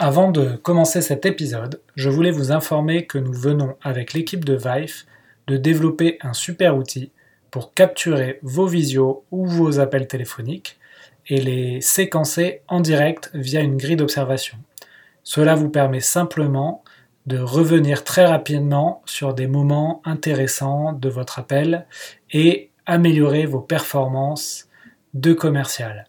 Avant de commencer cet épisode, je voulais vous informer que nous venons avec l'équipe de Vive de développer un super outil pour capturer vos visios ou vos appels téléphoniques et les séquencer en direct via une grille d'observation. Cela vous permet simplement de revenir très rapidement sur des moments intéressants de votre appel et améliorer vos performances de commercial.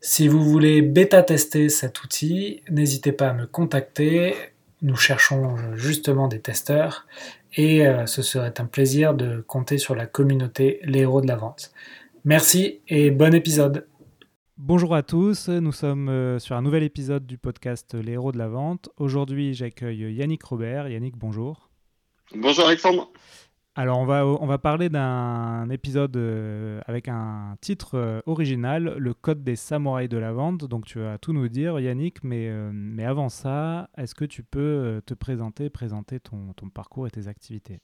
Si vous voulez bêta-tester cet outil, n'hésitez pas à me contacter. Nous cherchons justement des testeurs et euh, ce serait un plaisir de compter sur la communauté Les Héros de la Vente. Merci et bon épisode. Bonjour à tous, nous sommes euh, sur un nouvel épisode du podcast Les Héros de la Vente. Aujourd'hui, j'accueille Yannick Robert. Yannick, bonjour. Bonjour Alexandre. Alors, on va, on va parler d'un épisode euh, avec un titre euh, original, Le Code des samouraïs de la vente. Donc, tu vas tout nous dire, Yannick, mais, euh, mais avant ça, est-ce que tu peux te présenter, présenter ton, ton parcours et tes activités?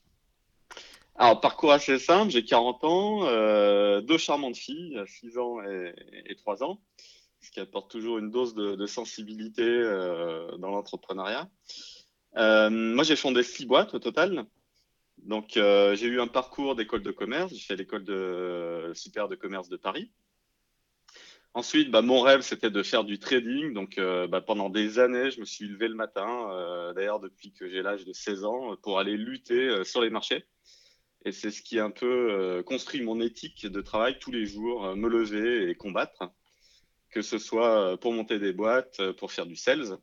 Alors, parcours assez simple, j'ai 40 ans, deux charmantes filles, 6 ans et, 3 ans, ce qui apporte toujours une dose de, de sensibilité dans l'entrepreneuriat. moi, j'ai fondé 6 boîtes au total. Donc, euh, j'ai eu un parcours d'école de commerce. J'ai fait l'école de super de commerce de Paris. Ensuite, bah, mon rêve, c'était de faire du trading. Donc, euh, bah, pendant des années, je me suis levé le matin, euh, d'ailleurs depuis que j'ai l'âge de 16 ans, pour aller lutter sur les marchés. Et c'est ce qui a un peu construit mon éthique de travail tous les jours, me lever et combattre, que ce soit pour monter des boîtes, pour faire du sales,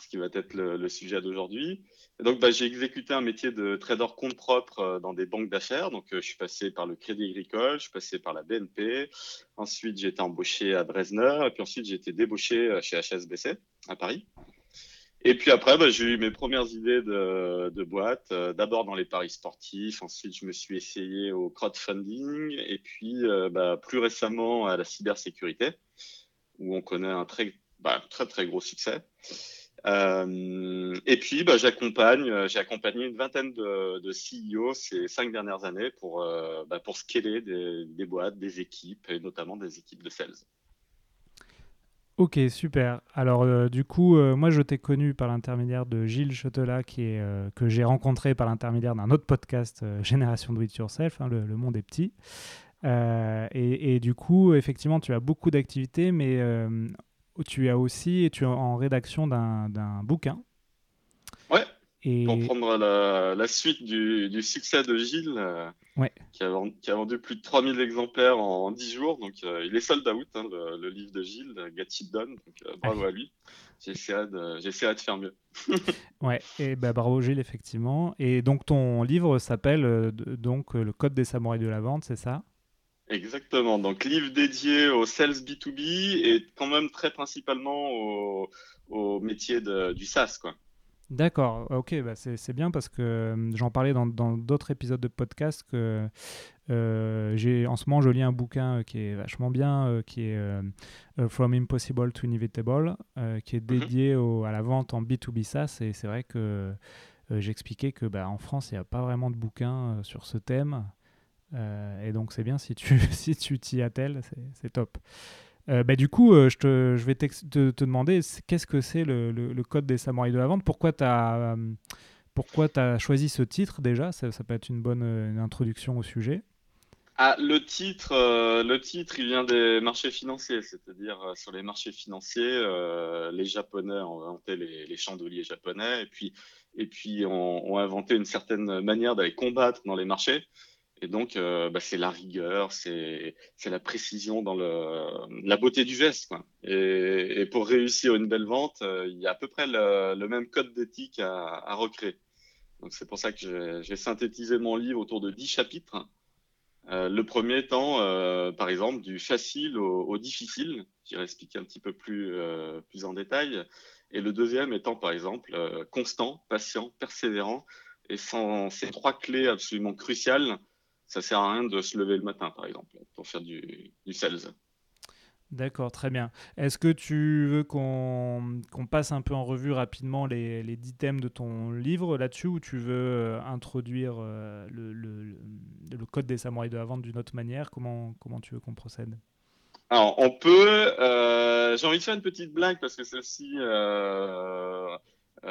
ce qui va être le sujet d'aujourd'hui, donc, bah, j'ai exécuté un métier de trader compte propre euh, dans des banques d'affaires. Donc, euh, je suis passé par le Crédit Agricole, je suis passé par la BNP. Ensuite, j'ai été embauché à Dresdner. Et puis ensuite, j'ai été débauché euh, chez HSBC à Paris. Et puis après, bah, j'ai eu mes premières idées de, de boîte. D'abord dans les paris sportifs. Ensuite, je me suis essayé au crowdfunding. Et puis, bah, plus récemment, à la cybersécurité, où on connaît un très, très, très gros succès. Euh, et puis, bah, j'accompagne, euh, j'ai accompagné une vingtaine de, de, CEO ces cinq dernières années pour, euh, bah, pour scaler des, boîtes, des équipes, et notamment des équipes de sales. Ok, super. Alors, du coup, moi, je t'ai connu par l'intermédiaire de Gilles Chotelat, qui que j'ai rencontré par l'intermédiaire d'un autre podcast, Génération Do It Yourself, hein, le, monde est petit. Et, et, du coup, effectivement, tu as beaucoup d'activités, mais tu as aussi, tu es en rédaction d'un bouquin. Ouais. Et... Pour prendre la, la suite du, du, succès de Gilles, euh, ouais. qui, a, qui, a, vendu plus de 3000 exemplaires en, 10 jours. Donc, euh, il est sold out, hein, le, le, livre de Gilles, Get It Done. Donc, euh, bravo à lui. J'essaierai de, de, faire mieux. ouais, et bah, bravo Gilles, effectivement. Et donc, ton livre s'appelle donc Le Code des samouraïs de la vente, c'est ça? Exactement. Donc, livre dédié au sales B2B et quand même très principalement au, au métier de, du SaaS, quoi. D'accord, ok, bah c'est bien parce que euh, j'en parlais dans d'autres épisodes de podcast que euh, j'ai en ce moment je lis un bouquin qui est vachement bien, euh, qui est From Impossible to Inevitable, qui est mhm. dédié au, à la vente en B2B SaaS et c'est vrai que j'expliquais que bah, en France il n'y a pas vraiment de bouquin sur ce thème. Euh, et donc c'est bien si tu si tu t'y attelles, c'est top. Euh, bah, du coup, euh, je, te, je vais te, te, demander qu'est-ce que c'est le, le, code des samouraïs de la vente? Pourquoi tu as, as choisi ce titre déjà? Ça, peut être une bonne introduction au sujet. Ah, le titre, le titre, il vient des marchés financiers, c'est-à-dire sur les marchés financiers, les Japonais ont inventé les, les, chandeliers japonais et puis, et puis ont inventé une certaine manière d'aller combattre dans les marchés. Et donc, euh, bah, c'est la rigueur, c'est la précision dans la beauté du geste. Et, pour réussir une belle vente, euh, il y a à peu près le, même code d'éthique à, recréer. Donc, c'est pour ça que j'ai synthétisé mon livre autour de dix chapitres. Euh, le premier étant, par exemple, du facile au, difficile. J'irai expliquer un petit peu plus, plus en détail. Et le deuxième étant, par exemple, constant, patient, persévérant. Et sans ces trois clés absolument cruciales, ça sert à rien de se lever le matin, par exemple, pour faire du, du sales. D'accord, très bien. Est-ce que tu veux qu'on passe un peu en revue rapidement les, les 10 thèmes de ton livre là-dessus ou tu veux euh, introduire euh, le, le, le, code des samouraïs de la vente d'une autre manière? Comment, comment tu veux qu'on procède? Alors, on peut. Euh, j'ai envie de faire une petite blague parce que celle-ci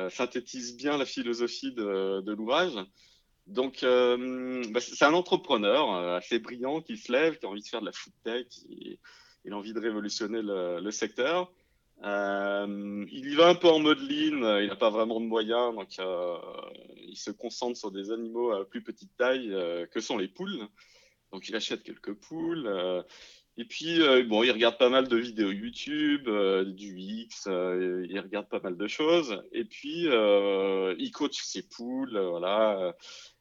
synthétise bien la philosophie de, de l'ouvrage. Donc, bah, c'est un entrepreneur assez brillant qui se lève, qui a envie de faire de la food tech, il a envie de révolutionner le, secteur. Euh, il y va un peu en mode lean, il n'a pas vraiment de moyens, donc euh, il se concentre sur des animaux à plus petite taille euh, que sont les poules. Donc il achète quelques poules. et puis, bon, il regarde pas mal de vidéos YouTube, du X, il regarde pas mal de choses. Et puis, il coach ses poules, voilà.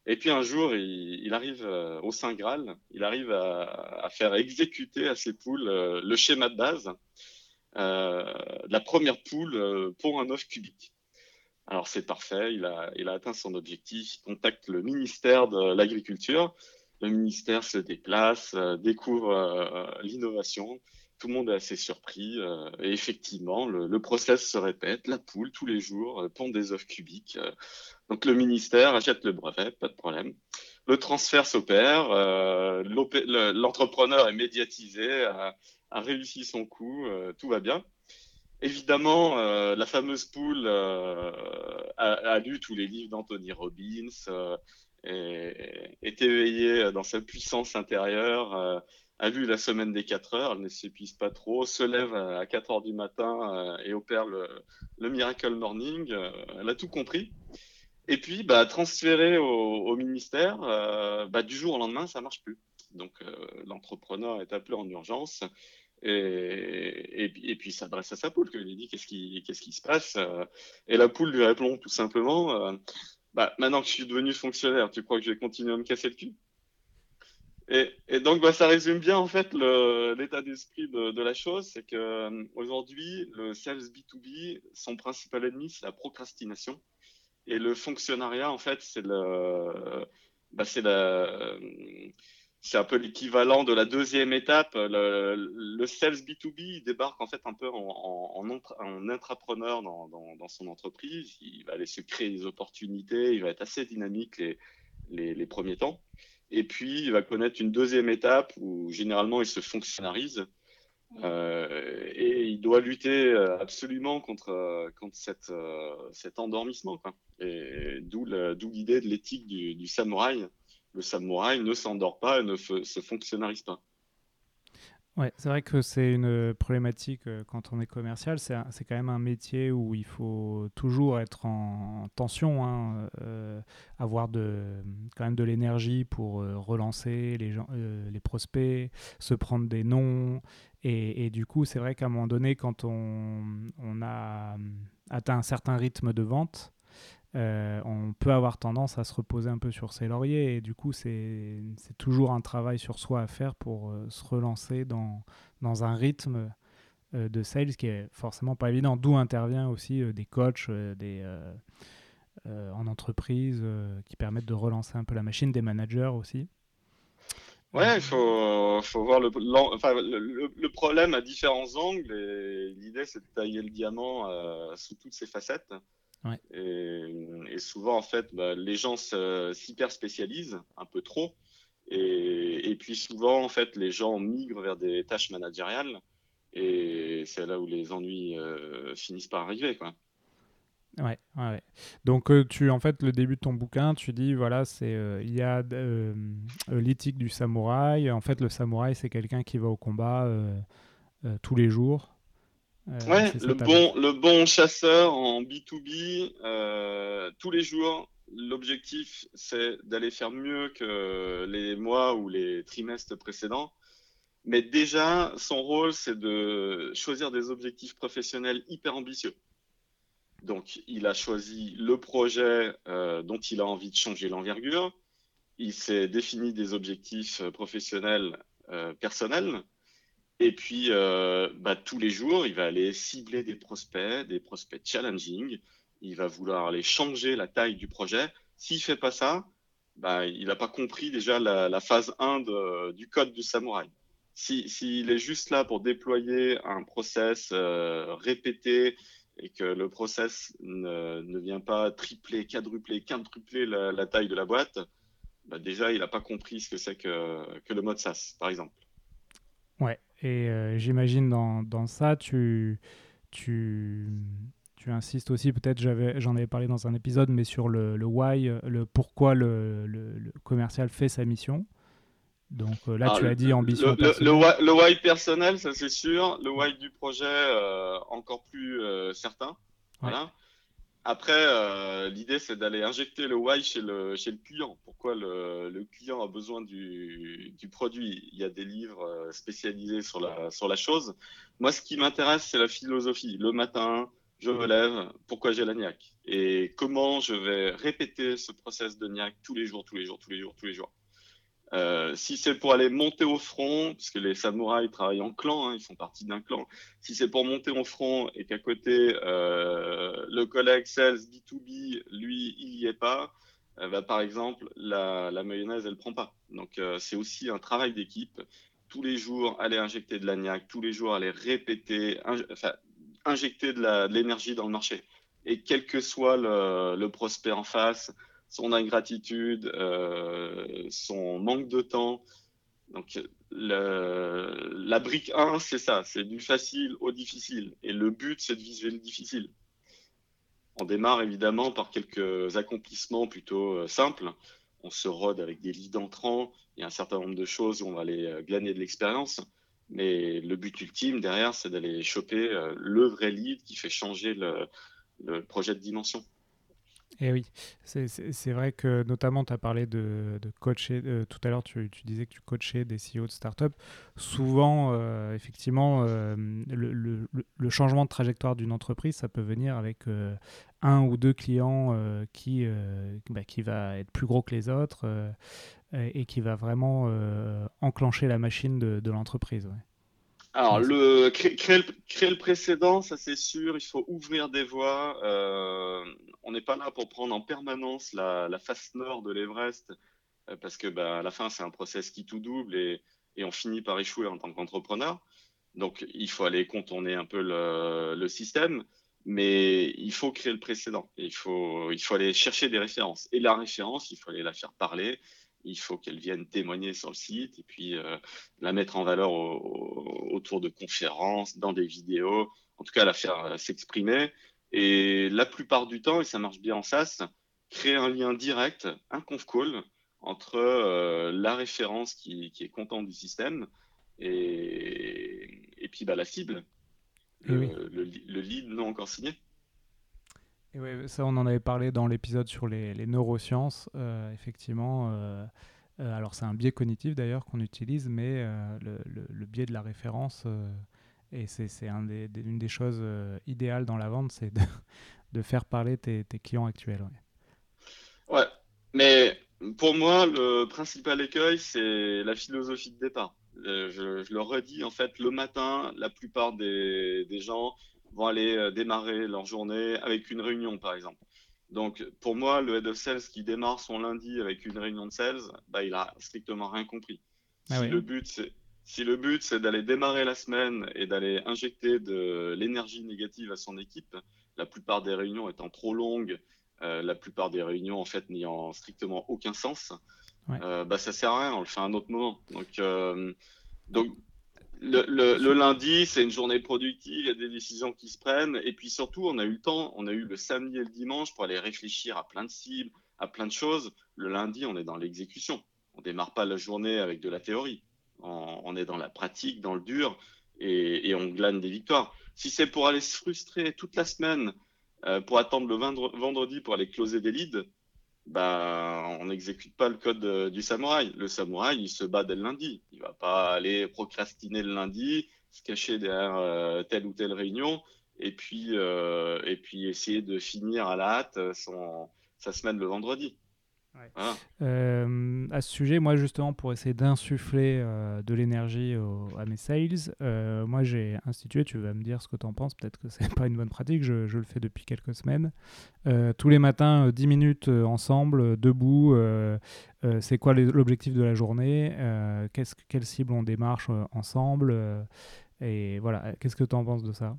Et puis un jour, il, arrive euh, au Saint Graal, il arrive à, faire exécuter à ses poules euh, le schéma de base euh, de la première poule pour un œuf cubique. Alors c'est parfait, il a atteint son objectif, il contacte le ministère de l'Agriculture, le ministère se déplace, découvre l'innovation, tout le monde est assez surpris. et effectivement, le, le, process se répète. La poule, tous les jours, pond des œufs cubiques. Donc le ministère achète le brevet, pas de problème. Le transfert s'opère, euh, l'entrepreneur est médiatisé, a, réussi son coup, euh, tout va bien. Évidemment, euh, la fameuse poule a, lu tous les livres d'Anthony Robbins, et, est éveillée dans sa puissance intérieure, a vu la semaine des 4 heures, elle ne s'épuise pas trop, se lève à 4 heures du matin et opère le, le Miracle Morning. elle a tout compris. Et puis, bah, transférer au, ministère, euh, bah, du jour au lendemain, ça marche plus. Donc, euh, l'entrepreneur est appelé en urgence et, et, puis il s'adresse à sa poule, il lui dit qu'est-ce qui, qui se passe euh, Et la poule lui répond tout simplement bah, Maintenant que je suis devenu fonctionnaire, tu crois que je vais continuer à me casser le cul? Et, donc, bah, ça résume bien en fait l'état d'esprit de, la chose, c'est que aujourd'hui, le sales B2B, son principal ennemi, c'est la procrastination. Et le fonctionnariat, en fait, c'est bah, un peu l'équivalent de la deuxième étape. Le, le, sales B2B il débarque en fait un peu en, en, en intrapreneur dans, son entreprise. Il va aller se créer des opportunités. Il va être assez dynamique les premiers temps. Et puis, il va connaître une deuxième étape où généralement il se fonctionnarise. Euh, et il doit lutter euh, absolument contre, euh, contre cette, cet endormissement. Quoi. Et d'où l'idée de l'éthique du, du, samouraï. Le samouraï ne s'endort pas et ne se fonctionnarise pas. Ouais, c'est vrai que c'est une problématique quand on est commercial. C'est quand même un métier où il faut toujours être en, tension, hein, avoir de, quand même de l'énergie pour relancer les, gens, les prospects, se prendre des noms, et, du coup, c'est vrai qu'à un moment donné, quand on, on, a atteint un certain rythme de vente, euh, on peut avoir tendance à se reposer un peu sur ses lauriers. Et du coup, c'est toujours un travail sur soi à faire pour euh, se relancer dans, dans un rythme euh, de sales qui est forcément pas évident. D'où intervient aussi des coachs des, en entreprise qui permettent de relancer un peu la machine, des managers aussi. Ouais, il faut, faut voir le, enfin, le, problème à différents angles et l'idée c'est de tailler le diamant sous toutes ses facettes. Ouais. Et, et, souvent en fait, bah, les gens s'hyper spécialisent un peu trop et, et, puis souvent en fait les gens migrent vers des tâches managériales et c'est là où les ennuis euh, finissent par arriver quoi. Ouais, ouais. Donc euh, tu en fait le début de ton bouquin, tu dis voilà, c'est euh, il y a l'éthique du samouraï. En fait, le samouraï c'est quelqu'un qui va au combat tous les jours. Ouais, le bon le bon chasseur en B2B tous les jours. L'objectif c'est d'aller faire mieux que les mois ou les trimestres précédents. Mais déjà, son rôle, c'est de choisir des objectifs professionnels hyper ambitieux. Donc, il a choisi le projet euh, dont il a envie de changer l'envergure. Il s'est défini des objectifs euh, professionnels euh, personnels. Et puis, euh, bah, tous les jours, il va aller cibler des prospects, des prospects challenging. Il va vouloir aller changer la taille du projet. S'il fait pas ça, bah, il n'a pas compris déjà la, phase 1 du code du samouraï. S'il est juste là pour déployer un process euh, répété et que le process ne, vient pas tripler, quadrupler, quintupler la, taille de la boîte, bah, déjà, il n'a pas compris ce que c'est que, que, le mode SaaS, par exemple. Ouais, et euh, j'imagine dans, dans, ça, tu, tu, tu insistes aussi, peut-être j'en avais, parlé dans un épisode, mais sur le, le why, le pourquoi le, le, commercial fait sa mission. Donc euh, là, tu as dit ambition. Le, le, why, personnel, ça c'est sûr. Le why du projet, euh, encore plus certain. Voilà. Après, euh, l'idée, c'est d'aller injecter le why chez le, chez le client. Pourquoi le, le client a besoin du, du, produit? Il y a des livres euh, spécialisés sur la, sur la chose. Moi, ce qui m'intéresse, c'est la philosophie. Le matin, je me lève, pourquoi j'ai la niaque? Et comment je vais répéter ce process de niaque tous les jours, tous les jours, tous les jours, tous les jours? Euh, si c'est pour aller monter au front, parce que les samouraïs travaillent en clan, hein, ils font partie d'un clan, si c'est pour monter au front et qu'à côté, euh, le collègue sales B2B, lui, il y est pas, euh, bah, par exemple, la, mayonnaise, elle prend pas. Donc, euh, c'est aussi un travail d'équipe. Tous les jours, aller injecter de l'agnac, tous les jours, aller répéter, enfin, injecter de l'énergie dans le marché. Et quel que soit le prospect en face, son ingratitude, euh, son manque de temps. Donc la brique 1, c'est ça, c'est du facile au difficile. Et le but, c'est de viser le difficile. On démarre évidemment par quelques accomplissements plutôt euh, simples. On se rôde avec des leads entrants. Il y a un certain nombre de choses où on va aller euh, glaner de l'expérience. Mais le but ultime derrière, c'est d'aller choper le vrai lead qui fait changer le projet de dimension. Et eh oui, c'est vrai que notamment tu as parlé de, de coacher, euh, tout à l'heure tu, tu, disais que tu coachais des CEO de start-up. Souvent, euh, effectivement, euh, le, le, le, changement de trajectoire d'une entreprise, ça peut venir avec un ou deux clients qui, bah, qui va être plus gros que les autres et qui va vraiment enclencher la machine de, de l'entreprise. Ouais. Alors, le, créer, le, créer le précédent, ça c'est sûr, il faut ouvrir des voies. Euh, on n'est pas là pour prendre en permanence la, la face nord de l'Everest, euh, parce que bah, à la fin, c'est un process qui tout double et, et, on finit par échouer en tant qu'entrepreneur. Donc, il faut aller contourner un peu le, le, système, mais il faut créer le précédent. il faut, il faut aller chercher des références. Et la référence, il faut aller la faire parler il faut qu'elle vienne témoigner sur le site et puis euh, la mettre en valeur autour de conférences, dans des vidéos, en tout cas la faire euh, s'exprimer. Et la plupart du temps, et ça marche bien en SaaS, créer un lien direct, un conf call entre euh, la référence qui, est contente du système et, et puis bah, la cible, le, le lead non encore signé. Et ouais, ça, on en avait parlé dans l'épisode sur les, neurosciences. Euh, effectivement, euh, euh, alors c'est un biais cognitif d'ailleurs qu'on utilise, mais le, biais de la référence, et c'est une des choses idéales dans la vente, c'est de, faire parler tes, clients actuels. Ouais. mais pour moi, le principal écueil, c'est la philosophie de départ. Je, je, le redis, en fait, le matin, la plupart des gens vont aller euh, démarrer leur journée avec une réunion, par exemple. Donc, pour moi, le head of sales qui démarre son lundi avec une réunion de sales, bah, il a strictement rien compris. Ah si, le but, c'est, si le but, c'est d'aller démarrer la semaine et d'aller injecter de l'énergie négative à son équipe, la plupart des réunions étant trop longues, euh, la plupart des réunions, en fait, n'ayant strictement aucun sens, ouais. euh, bah, ça sert à rien, on le fait à un autre moment. Donc, euh, donc le, lundi, c'est une journée productive, il y a des décisions qui se prennent, et puis surtout, on a eu le temps, on a eu le samedi et le dimanche pour aller réfléchir à plein de cibles, à plein de choses. Le lundi, on est dans l'exécution. On démarre pas la journée avec de la théorie. On, est dans la pratique, dans le dur, et, on glane des victoires. Si c'est pour aller se frustrer toute la semaine, euh, pour attendre le vendredi pour aller closer des leads, bah, on n'exécute pas le code du samouraï. Le samouraï, il se bat dès le lundi. Il va pas aller procrastiner le lundi, se cacher derrière euh, telle ou telle réunion, et puis, euh, et puis essayer de finir à la hâte sa semaine le vendredi. Euh, à ce sujet, moi justement, pour essayer d'insuffler euh, de l'énergie à mes sales, euh, moi j'ai institué, tu vas me dire ce que tu en penses, peut-être que c'est pas une bonne pratique, je, le fais depuis quelques semaines. tous les matins, 10 minutes ensemble, debout, c'est quoi l'objectif de la journée, qu'est-ce, quelle cible on démarche ensemble, et voilà, qu'est-ce que tu en penses de ça?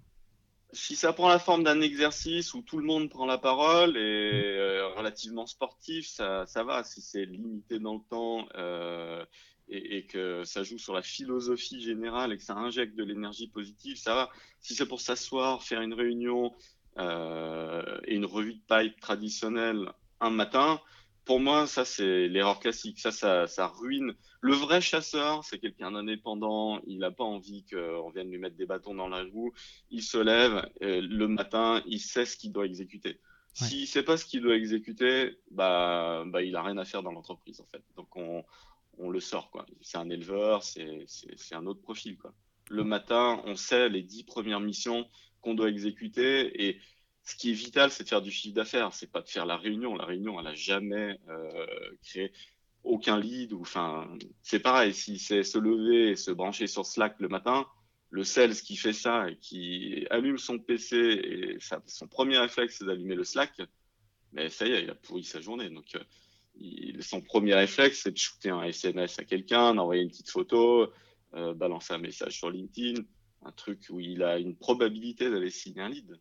Si ça prend la forme d'un exercice où tout le monde prend la parole et euh, relativement sportif, ça, ça va. Si c'est limité dans le temps euh, et, et, que ça joue sur la philosophie générale et que ça injecte de l'énergie positive, ça va. Si c'est pour s'asseoir, faire une réunion euh, et une revue de pipe traditionnelle un matin, pour moi, ça, c'est l'erreur classique. Ça, ça, ça, ruine. Le vrai chasseur, c'est quelqu'un d'indépendant. Il n'a pas envie qu'on vienne lui mettre des bâtons dans la roue. Il se lève euh, le matin, il sait ce qu'il doit exécuter. Ouais. S'il sait pas ce qu'il doit exécuter, bah, bah, il a rien à faire dans l'entreprise, en fait. Donc, on, on le sort, quoi. C'est un éleveur, c'est un autre profil, quoi. Le matin, on sait les dix premières missions qu'on doit exécuter et ce qui est vital, c'est de faire du chiffre d'affaires. C'est pas de faire la réunion. La réunion, elle a jamais euh, créé aucun lead. Enfin, c'est pareil. Si c'est se lever et se brancher sur Slack le matin, le sales qui fait ça et qui allume son PC et son premier réflexe, c'est d'allumer le Slack, mais ça y est, il a pourri sa journée. Donc, euh, son premier réflexe, c'est de shooter un SMS à quelqu'un, d'envoyer une petite photo, euh, balancer un message sur LinkedIn, un truc où il a une probabilité d'aller signer un lead.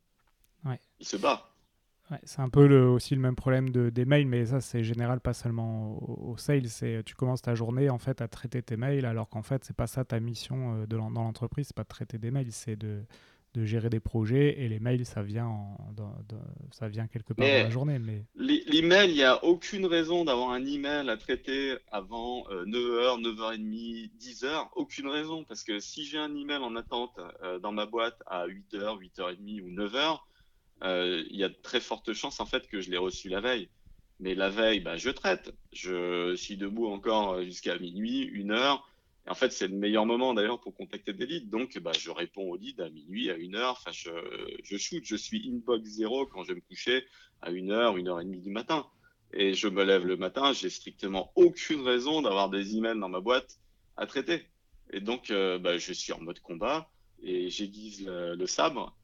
Ouais. Il se bat. Ouais, c'est un peu le, aussi le même problème de, des mails, mais ça c'est général, pas seulement au, au sales. C'est tu commences ta journée en fait à traiter tes mails, alors qu'en fait c'est pas ça ta mission euh, de, dans l'entreprise, c'est pas de traiter des mails, c'est de, de gérer des projets et les mails ça vient en, dans, dans, ça vient quelque part mais dans la journée. Mais l'email, il n'y a aucune raison d'avoir un email à traiter avant euh, 9h, 9h30, 10h, aucune raison parce que si j'ai un email en attente euh, dans ma boîte à 8h, 8h30 ou 9h euh, il y a de très fortes chances en fait que je l'ai reçu la veille. Mais la veille, bah, je traite. Je suis debout encore jusqu'à minuit, une heure. Et en fait, c'est le meilleur moment d'ailleurs pour contacter des leads. Donc, bah, je réponds aux leads à minuit, à une heure. Enfin, je, je shoot. Je suis inbox zéro quand je vais me coucher à une heure, une heure et demie du matin. Et je me lève le matin. J'ai strictement aucune raison d'avoir des emails dans ma boîte à traiter. Et donc, euh, bah, je suis en mode combat et j'aiguise le sabre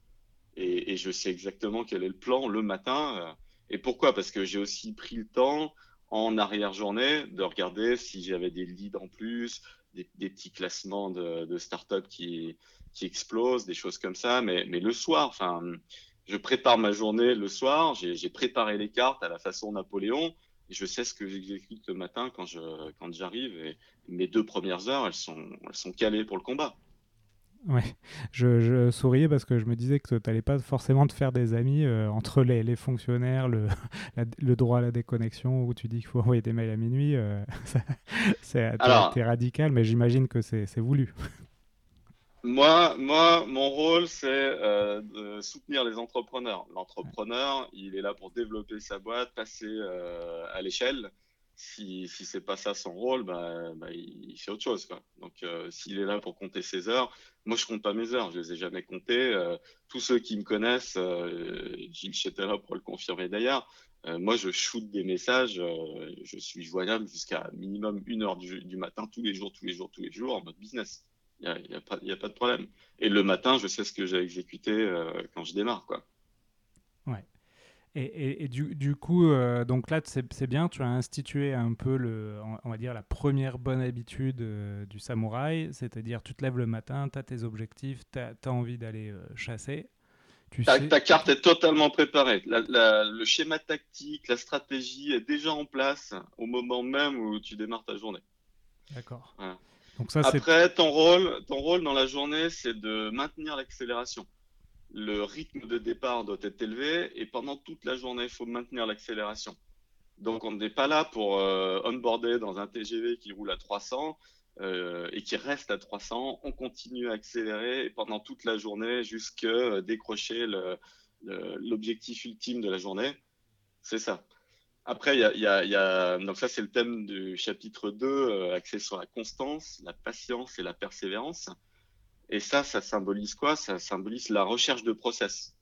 et, je sais exactement quel est le plan le matin. Euh, et pourquoi Parce que j'ai aussi pris le temps en arrière-journée de regarder si j'avais des leads en plus, des, petits classements de, de startups qui, explosent, des choses comme ça. Mais, le soir, enfin, je prépare ma journée le soir. J'ai préparé les cartes à la façon Napoléon. Et je sais ce que j'exécute le matin quand j'arrive. Mes deux premières heures, elles sont calées pour le combat. Ouais, je, je, souriais parce que je me disais que tu n'allais pas forcément te faire des amis euh, entre les, les, fonctionnaires, le, la, le, droit à la déconnexion, où tu dis qu'il faut envoyer des mails à minuit. Euh, c'est radical, mais j'imagine que c'est voulu. Moi, moi, mon rôle, c'est euh, de soutenir les entrepreneurs. L'entrepreneur, ouais. il est là pour développer sa boîte, passer euh, à l'échelle si, si c'est pas ça son rôle, bah, bah, il fait autre chose. Quoi. Donc, euh, s'il est là pour compter ses heures, moi, je compte pas mes heures. Je les ai jamais comptées. Euh, tous ceux qui me connaissent, euh, Gilles Chetela pour le confirmer d'ailleurs, euh, moi, je shoot des messages. Je suis joignable jusqu'à minimum une heure du, matin, tous les jours, tous les jours, tous les jours, en mode business. Il n'y a, pas, a pas de problème. Et le matin, je sais ce que j'ai exécuté quand je démarre. Quoi. Ouais. Et, et, et, du, du coup, euh, donc là, c'est bien, tu as institué un peu, le, on va dire, la première bonne habitude euh, du samouraï, c'est-à-dire tu te lèves le matin, tu as tes objectifs, tu as, as, envie d'aller euh, chasser. Tu ta, sais... ta, carte est totalement préparée. La, la, le schéma tactique, la stratégie est déjà en place au moment même où tu démarres ta journée. D'accord. Voilà. Donc ça, Après, ton rôle, ton rôle dans la journée, c'est de maintenir l'accélération le rythme de départ doit être élevé et pendant toute la journée, il faut maintenir l'accélération. Donc, on n'est pas là pour euh, onboarder dans un TGV qui roule à 300 euh, et qui reste à 300. On continue à accélérer et pendant toute la journée jusqu'à euh, décrocher l'objectif ultime de la journée. C'est ça. Après, il y a, donc ça c'est le thème du chapitre 2, euh, axé sur la constance, la patience et la persévérance. Et ça, ça symbolise quoi? Ça symbolise la recherche de process.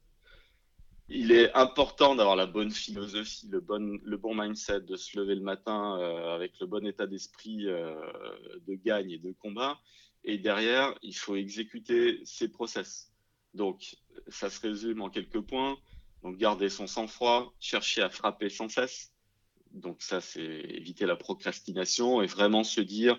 il est important d'avoir la bonne philosophie, le bon, mindset, de se lever le matin euh, avec le bon état d'esprit euh, de gagne et de combat. Et derrière, il faut exécuter ses process. Donc, ça se résume en quelques points. Donc, garder son sang-froid, chercher à frapper sans cesse. Donc, ça, c'est éviter la procrastination et vraiment se dire,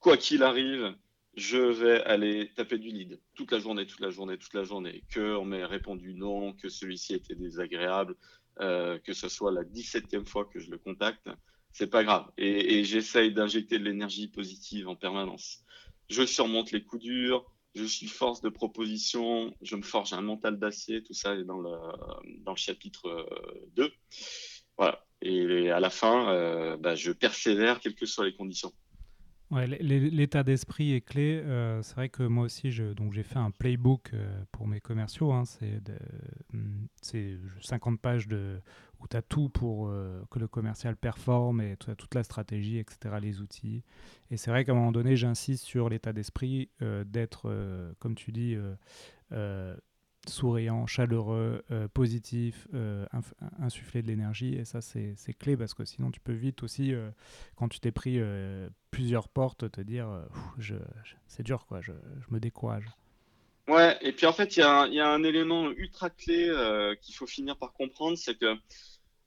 quoi qu'il arrive, je vais aller taper du lead toute la journée, toute la journée, toute la journée, que on m'ait répondu non, que celui-ci était désagréable, euh, que ce soit la 17e fois que je le contacte, c'est pas grave. Et, j'essaye d'injecter de l'énergie positive en permanence. Je surmonte les coups durs, je suis force de proposition, je me forge un mental d'acier, tout ça est dans le, chapitre 2. Euh, voilà. Et à la fin, euh, bah, je persévère, quelles que soient les conditions. Ouais, l'état d'esprit est clé. Euh, c'est vrai que moi aussi, donc j'ai fait un playbook euh, pour mes commerciaux. Hein, c'est 50 pages de, où tu as tout pour euh, que le commercial performe et tu toute la stratégie, etc., les outils. Et c'est vrai qu'à un moment donné, j'insiste sur l'état d'esprit d'être, comme tu dis, souriant, chaleureux, euh, positif, euh, insuffler de l'énergie. Et ça, c'est clé parce que sinon, tu peux vite aussi, euh, quand tu t'es pris plusieurs portes, te dire c'est dur, quoi, je, me décourage. Ouais, et puis en fait, il y, a un élément ultra clé qu'il faut finir par comprendre c'est que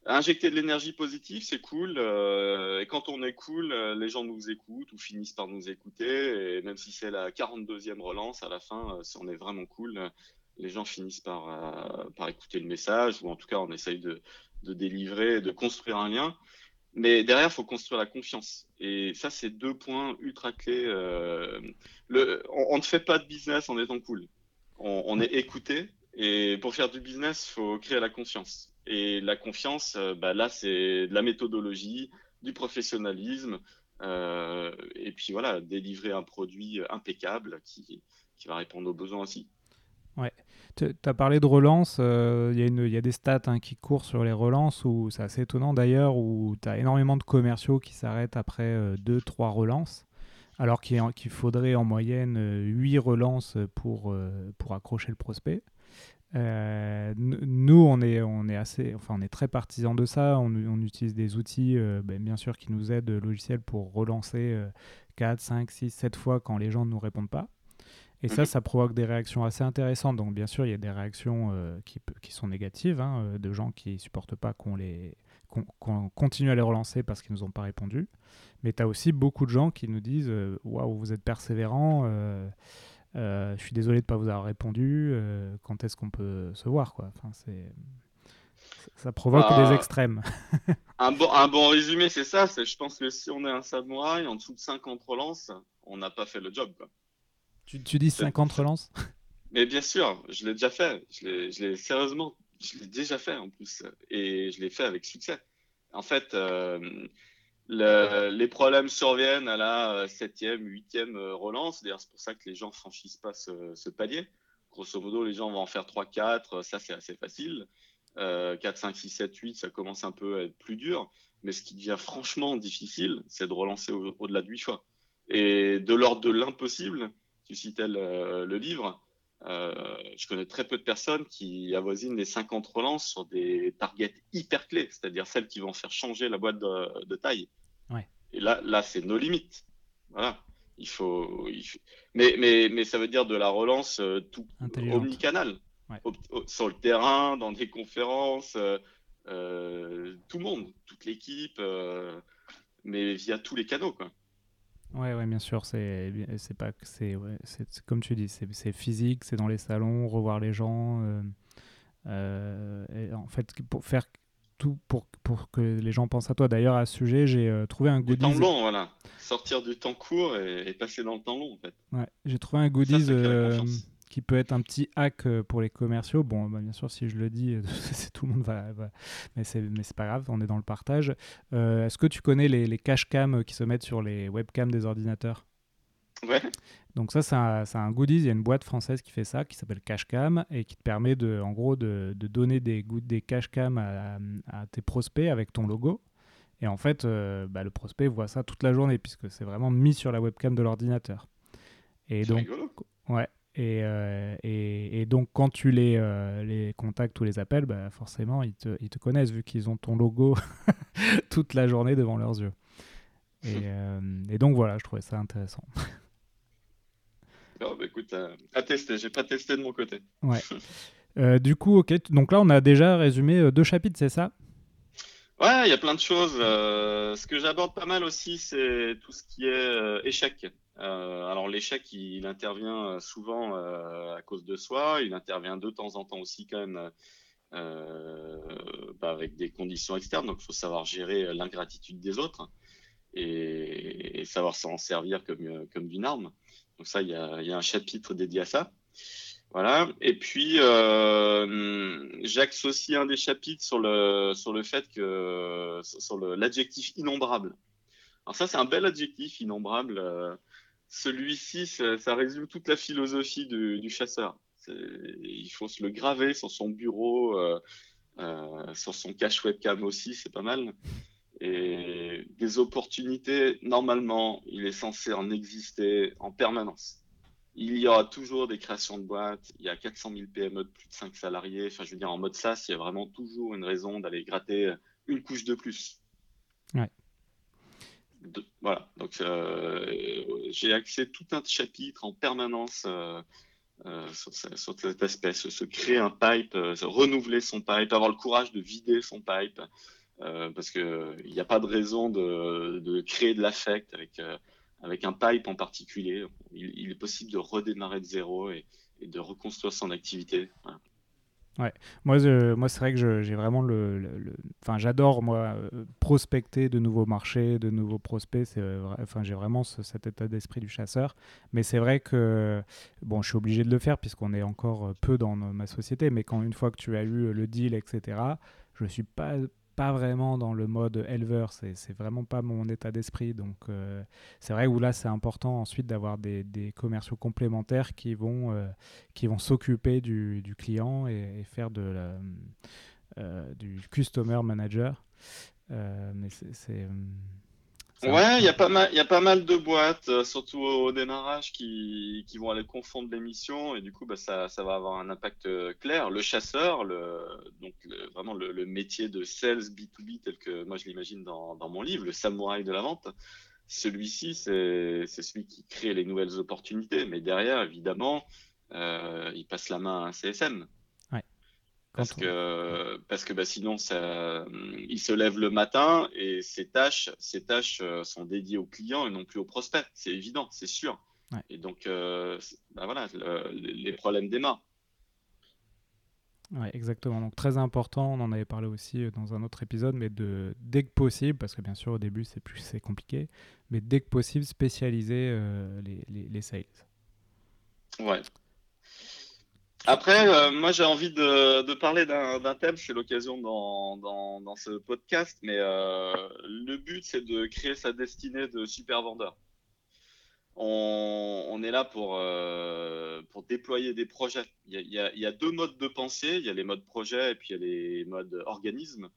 injecter de l'énergie positive, c'est cool. et quand on est cool, les gens nous écoutent ou finissent par nous écouter. Et même si c'est la 42e relance, à la fin, si on est vraiment cool, les gens finissent par, euh, par écouter le message, ou en tout cas, on essaye de, délivrer, de construire un lien. Mais derrière, il faut construire la confiance. Et ça, c'est deux points ultra clés. Euh, on, ne fait pas de business en étant cool. On, est écouté. Et pour faire du business, il faut créer la confiance. Et la confiance, euh, bah là, c'est de la méthodologie, du professionnalisme. et puis voilà, délivrer un produit impeccable qui, qui va répondre aux besoins aussi. Tu as parlé de relance, euh, il y, a des stats hein, qui courent sur les relances, où c'est assez étonnant d'ailleurs, où tu as énormément de commerciaux qui s'arrêtent après 2-3 euh, relances, alors qu'il faudrait en moyenne 8 euh, relances pour, accrocher le prospect. nous, on est, assez, enfin, on est très partisans de ça. On, on utilise des outils, ben, bien sûr, qui nous aident, logiciels, pour relancer 4, 5, 6, 7 fois quand les gens ne nous répondent pas. Et ça, mhm. ça provoque des réactions assez intéressantes. Donc, bien sûr, il y a des réactions euh, qui, qui, sont négatives, hein, euh, de gens qui ne supportent pas qu'on les qu'on continue à les relancer parce qu'ils ne nous ont pas répondu. Mais tu as aussi beaucoup de gens qui nous disent euh, Waouh, vous êtes persévérant, je suis désolé de ne pas vous avoir répondu, quand est-ce qu'on peut se voir quoi? Enfin, Ça provoque des bah, extrêmes. un, bon, un bon résumé, c'est ça. Je pense que si on est un samouraï, en dessous de 50 relances, on n'a pas fait le job. Quoi. Tu, dis 50 relances? Mais bien sûr, je l'ai déjà fait. Je l'ai sérieusement, je l'ai déjà fait en plus. Et je l'ai fait avec succès. En fait, euh, les problèmes surviennent à la septième, huitième relance. D'ailleurs, c'est pour ça que les gens franchissent pas ce, palier. Grosso modo, les gens vont en faire 3, 4. Ça, c'est assez facile. 4, 5, 6, 7, 8, ça commence un peu à être plus dur. Mais ce qui devient franchement difficile, c'est de relancer au-delà de 8 fois. Et de l'ordre de l'impossible, tu citais le, livre, euh, je connais très peu de personnes qui avoisinent les 50 relances sur des targets hyper clés, c'est-à-dire celles qui vont faire changer la boîte de, taille. Et là, là c'est nos limites. Voilà. Il faut, Mais, mais, mais ça veut dire de la relance euh, tout omnicanal. sur le terrain, dans des conférences, euh, tout le monde, toute l'équipe, mais via tous les canaux. Quoi. Ouais, ouais, bien sûr. C'est, c'est pas, c'est, ouais, comme tu dis, c'est, physique, c'est dans les salons, revoir les gens. Euh, euh, et en fait, pour faire tout pour, pour que les gens pensent à toi. D'ailleurs, à ce sujet, j'ai euh, trouvé un goodies. Du temps long, voilà. Sortir du temps court et, passer dans le temps long, en fait. Ouais, j'ai trouvé un goodies qui peut être un petit hack euh, pour les commerciaux. Bon, bah, bien sûr, si je le dis, tout le monde va. Mais c'est mais c'est pas grave, on est dans le partage. Euh, est-ce que tu connais les, les cache cam qui se mettent sur les webcams des ordinateurs? Ouais. Donc ça, c'est un, un, goodies. Il y a une boîte française qui fait ça, qui s'appelle Cashcam et qui te permet de, en gros, de, de donner des, des Cashcam à, à, tes prospects avec ton logo. Et en fait, euh, bah, le prospect voit ça toute la journée puisque c'est vraiment mis sur la webcam de l'ordinateur. Et donc, ouais. Et, et, donc, quand tu les, les contactes ou les appelles, bah, forcément, ils te, ils te connaissent vu qu'ils ont ton logo toute la journée devant leurs yeux. Et, et donc, voilà, je trouvais ça intéressant. Oh, bah, écoute, à, tester. J'ai pas testé de mon côté. Ouais. Euh, du coup, ok. Donc là, on a déjà résumé euh, deux chapitres, c'est ça? Ouais, il y a plein de choses. Euh, ce que j'aborde pas mal aussi, c'est tout ce qui est échec. Alors l'échec, il, intervient souvent à cause de soi. Il intervient de temps en temps aussi quand même bah, avec des conditions externes. Donc il faut savoir gérer l'ingratitude des autres et, savoir s'en servir comme, comme d'une arme. Donc ça, il y a, un chapitre dédié à ça. Voilà. Et puis, euh, j'axe aussi un des chapitres sur le, sur le fait que, sur l'adjectif innombrable. Alors ça, c'est un bel adjectif, innombrable. Celui-ci, ça, résume toute la philosophie du, chasseur. Il faut se le graver sur son bureau, euh, euh, sur son cache webcam aussi, c'est pas mal. Et des opportunités, normalement, il est censé en exister en permanence. Il y aura toujours des créations de boîtes. Il y a 400 000 PME de plus de 5 salariés. Enfin, je veux dire, en mode SaaS, il y a vraiment toujours une raison d'aller gratter une couche de plus. Voilà. Donc, euh, j'ai accès tout un chapitre en permanence euh, euh, sur, cet aspect. Se, créer un pipe, se renouveler son pipe, avoir le courage de vider son pipe. parce qu'il n'y a pas de raison de, créer de l'affect avec avec un pipe en particulier. Il, est possible de redémarrer de zéro et, de reconstruire son activité. Ouais, moi, moi c'est vrai que j'ai vraiment le, enfin, j'adore moi euh, prospecter de nouveaux marchés, de nouveaux prospects. C'est, enfin, j'ai vraiment cet état d'esprit du chasseur. Mais c'est vrai que bon, je suis obligé de le faire puisqu'on est encore peu dans ma société. Mais quand une fois que tu as eu le deal, etc., je suis pas pas vraiment dans le mode éleveur, c'est vraiment pas mon état d'esprit. Donc euh, c'est vrai où là c'est important ensuite d'avoir des, commerciaux complémentaires qui vont, euh, qui vont s'occuper du, client et, faire de la, euh, du customer manager. mais c'est Ouais, il y a pas mal, il y a pas mal de boîtes, euh, surtout au démarrage, qui, qui vont aller confondre les missions et du coup, bah, ça, ça va avoir un impact euh, clair. Le chasseur, le, donc vraiment le, le, métier de sales B2B tel que moi je l'imagine dans, dans mon livre, le samouraï de la vente. Celui-ci, c'est celui qui crée les nouvelles opportunités, mais derrière, évidemment, euh, il passe la main à un CSM. Parce que, parce que bah, sinon, ça, il se lève le matin et ses tâches, ses tâches euh, sont dédiées aux clients et non plus aux prospects. C'est évident, c'est sûr. Et donc, euh, bah, voilà, les problèmes démarrent. Ouais, exactement. Donc très important, on en avait parlé aussi euh, dans un autre épisode, mais de dès que possible, parce que bien sûr au début c'est plus c'est compliqué, mais dès que possible spécialiser les, les, les, sales. Ouais, après, euh, moi j'ai envie de, parler d'un thème, c'est l'occasion dans, ce podcast, mais euh, le but c'est de créer sa destinée de super vendeur. On, est là pour, euh, pour déployer des projets. Il y, a, il, y a, il y, a, deux modes de pensée, il y a les modes projet et puis il y a les modes organisme.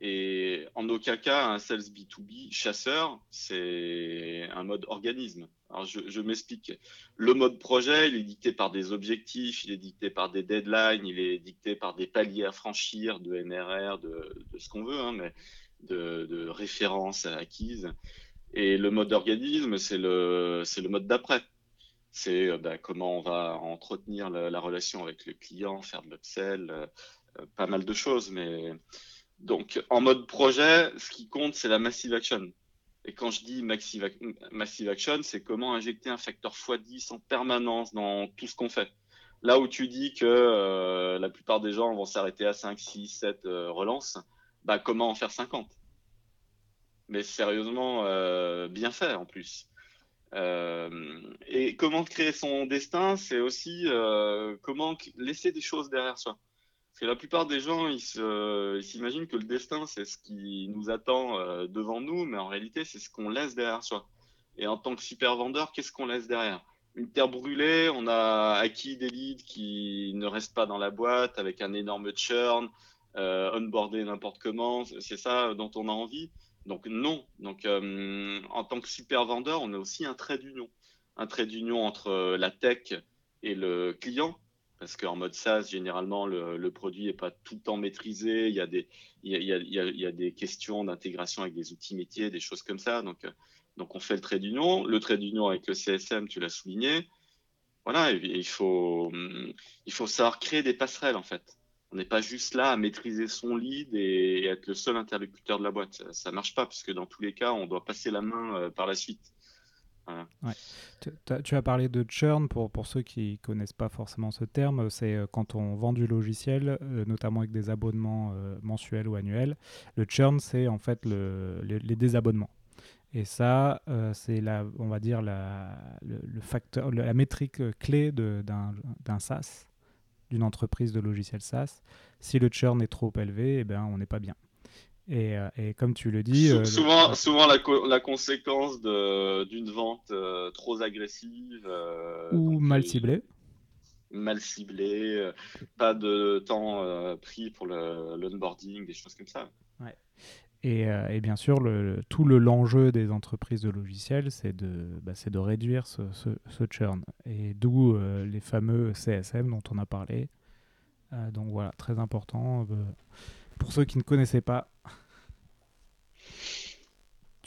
Et en aucun cas, un sales B2B chasseur, c'est un mode organisme. Alors, je, m'explique. Le mode projet, il est dicté par des objectifs, il est dicté par des deadlines, il est dicté par des paliers à franchir, de MRR, de, ce qu'on veut, hein, mais de, références acquises. Et le mode organisme, c'est le, le mode d'après. C'est euh, bah, comment on va entretenir la, la, relation avec le client, faire de l'upsell, euh, pas mal de choses, mais donc, en mode projet, ce qui compte, c'est la massive action. Et quand je dis massive, action, c'est comment injecter un facteur x10 en permanence dans tout ce qu'on fait. Là où tu dis que euh, la plupart des gens vont s'arrêter à 5, 6, 7 relances, bah, comment en faire 50 Mais sérieusement, euh, bien fait en plus. Euh, et comment créer son destin, c'est aussi comment laisser des choses derrière soi. Que la plupart des gens, ils s'imaginent que le destin, c'est ce qui nous attend euh, devant nous, mais en réalité, c'est ce qu'on laisse derrière soi. Et en tant que super vendeur, qu'est-ce qu'on laisse derrière? Une terre brûlée, on a acquis des leads qui ne restent pas dans la boîte avec un énorme churn, euh, onboardé n'importe comment, c'est ça dont on a envie? Donc non. Donc euh, en tant que super vendeur, on a aussi un trait d'union. Un trait d'union entre la tech et le client. Parce qu'en mode SaaS, généralement, le, produit n'est pas tout le temps maîtrisé. Il y a des, questions d'intégration avec des outils métiers, des choses comme ça. Donc, donc, on fait le trait d'union. Le trait d'union avec le CSM, tu l'as souligné. Voilà, il faut, il faut savoir créer des passerelles, en fait. On n'est pas juste là à maîtriser son lead et, être le seul interlocuteur de la boîte. Ça ne marche pas, puisque dans tous les cas, on doit passer la main euh, par la suite. Tu, as parlé de churn, pour, pour ceux qui ne connaissent pas forcément ce terme, c'est euh, quand on vend du logiciel, euh, notamment avec des abonnements mensuels ou annuels. Le churn, c'est en fait le, les, désabonnements. Et ça, c'est la, on va dire la, le, facteur, la métrique clé d'un SaaS d'une entreprise de logiciels SaaS. Si le churn est trop élevé, eh ben, on n'est pas bien. Et, euh, et, comme tu le dis. Euh, souvent, souvent la, la conséquence d'une vente euh, trop agressive. ou mal ciblée. Mal ciblée, pas de temps pris pour l'onboarding, des choses comme ça. Ouais. Et, bien sûr, le, tout l'enjeu des entreprises de logiciels, c'est de, bah, de réduire ce, ce, churn. Et d'où les fameux CSM dont on a parlé. Donc voilà, très important. pour ceux qui ne connaissaient pas.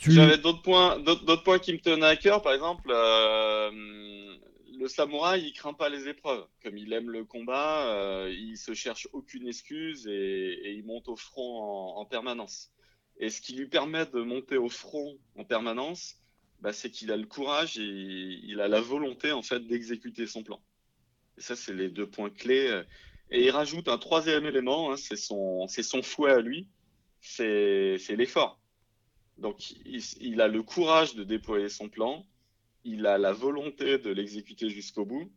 J'avais d'autres points, d'autres points qui me tenaient à cœur. Par exemple, le samouraï, il craint pas les épreuves. Comme il aime le combat, il se cherche aucune excuse et, il monte au front en permanence. Et ce qui lui permet de monter au front en permanence, bah, c'est qu'il a le courage et il a la volonté en fait d'exécuter son plan. Et ça, c'est les deux points clés. Et il rajoute un troisième élément, hein, c'est son, son fouet à lui, c'est l'effort. Donc, il, a le courage de déployer son plan, il a la volonté de l'exécuter jusqu'au bout,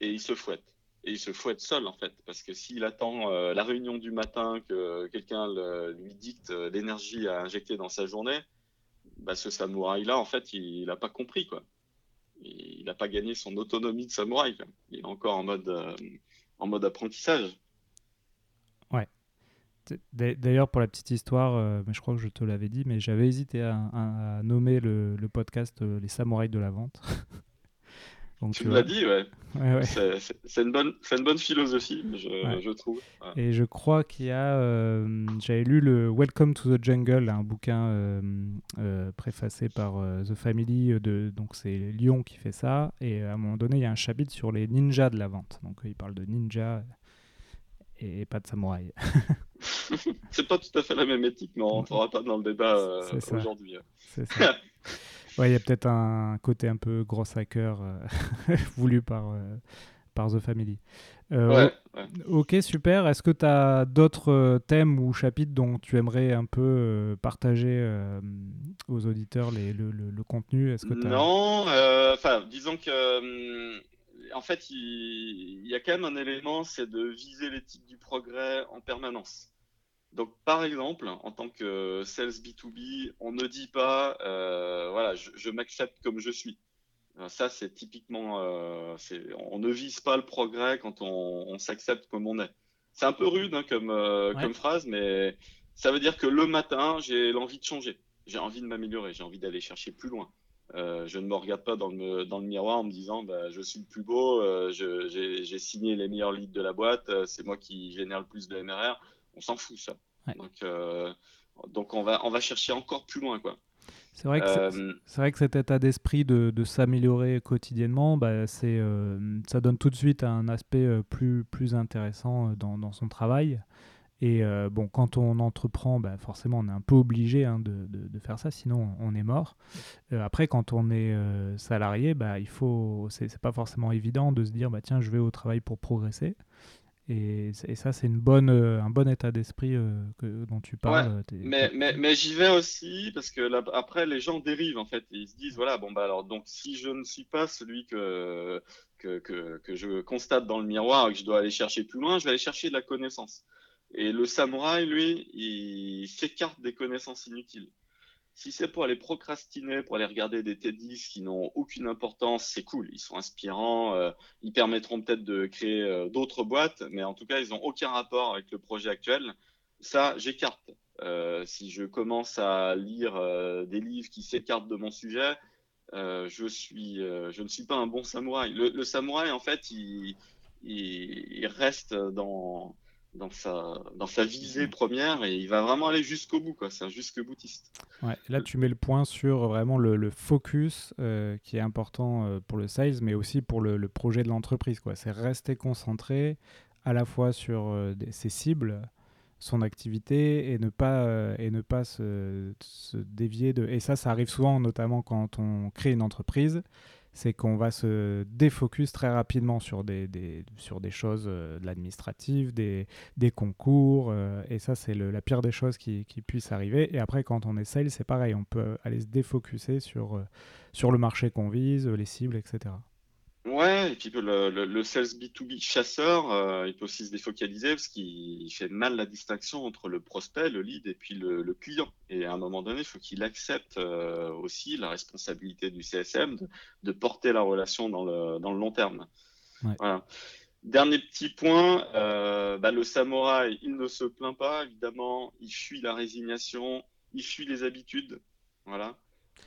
et il se fouette et il se fouette seul en fait, parce que s'il attend euh, la réunion du matin que quelqu'un lui dicte euh, l'énergie à injecter dans sa journée, bah, ce samouraï-là, en fait, il n'a pas compris quoi. Il n'a pas gagné son autonomie de samouraï. Il est encore en mode, euh, en mode apprentissage. Ouais. D'ailleurs, pour la petite histoire, mais je crois que je te l'avais dit, mais j'avais hésité à, nommer le, le podcast Les samouraïs de la vente. tu me l'as dit, ouais. C'est une, bonne, une bonne philosophie, je, je trouve. Et je crois qu'il y a. Euh, j'avais lu le Welcome to the Jungle, un bouquin euh, euh, préfacé par The Family, de, donc c'est Lyon qui fait ça. Et à un moment donné, il y a un chapitre sur les ninjas de la vente. Donc il parle de ninja et, pas de samouraï. c'est pas tout à fait la même éthique, mais on rentrera pas dans le débat aujourd'hui. Hein. C'est ça. Ouais, il y a peut-être un côté un peu gros hacker euh, voulu par, euh, par The Family. Euh, ok, super. Est-ce que tu as d'autres thèmes ou chapitres dont tu aimerais un peu partager aux auditeurs les, le, le, contenu? Est-ce que Non, enfin, disons que en fait, il, il, y a quand même un élément, c'est de viser l'éthique du progrès en permanence. Donc, par exemple, en tant que sales B2B, on ne dit pas, euh, voilà, je, m'accepte comme je suis. Euh, ça, c'est typiquement, euh, on ne vise pas le progrès quand on, s'accepte comme on est. C'est un peu rude hein, comme, comme phrase, mais ça veut dire que le matin, j'ai l'envie de changer, j'ai envie de m'améliorer, j'ai envie d'aller chercher plus loin. je ne me regarde pas dans le, dans le miroir en me disant bah, je suis le plus beau, j'ai signé les meilleurs leads de la boîte, c'est moi qui génère le plus de MRR on s'en fout ça. Donc, euh, donc on va, on va chercher encore plus loin, quoi. C'est vrai, que euh, c'est vrai que cet état d'esprit de, de s'améliorer quotidiennement, bah, c'est, euh, ça donne tout de suite un aspect plus, plus intéressant dans, dans son travail. Et bon, quand on entreprend, bah, forcément, on est un peu obligé hein, de, de, de, faire ça, sinon on est mort. après, quand on est salarié, bah, il faut, c'est, pas forcément évident de se dire, bah, tiens, je vais au travail pour progresser. Et, ça, c'est une bonne, euh, un bon état d'esprit euh, dont tu parles. mais, mais, mais j'y vais aussi parce que là, après, les gens dérivent en fait. Ils se disent voilà, bon, bah alors, donc si je ne suis pas celui que, que, que, que je constate dans le miroir et que je dois aller chercher plus loin, je vais aller chercher de la connaissance. Et le samouraï, lui, il s'écarte des connaissances inutiles. Si c'est pour aller procrastiner, pour aller regarder des TEDx qui n'ont aucune importance, c'est cool. Ils sont inspirants. Euh, ils permettront peut-être de créer euh, d'autres boîtes, mais en tout cas, ils n'ont aucun rapport avec le projet actuel. Ça, j'écarte. Euh, si je commence à lire des livres qui s'écartent de mon sujet, je, suis, je ne suis pas un bon samouraï. Le, samouraï, en fait, il, il, reste dans, dans, sa, dans sa visée première et il va vraiment aller jusqu'au bout. C'est un jusque boutiste. Ouais, là, tu mets le point sur vraiment le, focus qui est important pour le sales, mais aussi pour le, projet de l'entreprise. C'est rester concentré à la fois sur ses cibles son activité et ne pas, euh, et ne pas se, dévier de... Et ça, ça arrive souvent, notamment quand on crée une entreprise, c'est qu'on va se défocus très rapidement sur des, sur des choses euh, l'administratif, des, concours, euh, et ça, c'est la pire des choses qui, qui puisse arriver. Et après, quand on est sales, c'est pareil, on peut aller se défocuser sur, sur le marché qu'on vise, les cibles, etc. Ouais, et puis le, le, sales B2B chasseur, euh, il peut aussi se défocaliser parce qu'il fait mal la distinction entre le prospect, le lead et puis le, le client. Et à un moment donné, il faut qu'il accepte euh, aussi la responsabilité du CSM de, de, porter la relation dans le, dans le long terme. Ouais. Voilà. Dernier petit point, euh, bah, le samouraï, il ne se plaint pas, évidemment, il fuit la résignation, il fuit les habitudes. Voilà.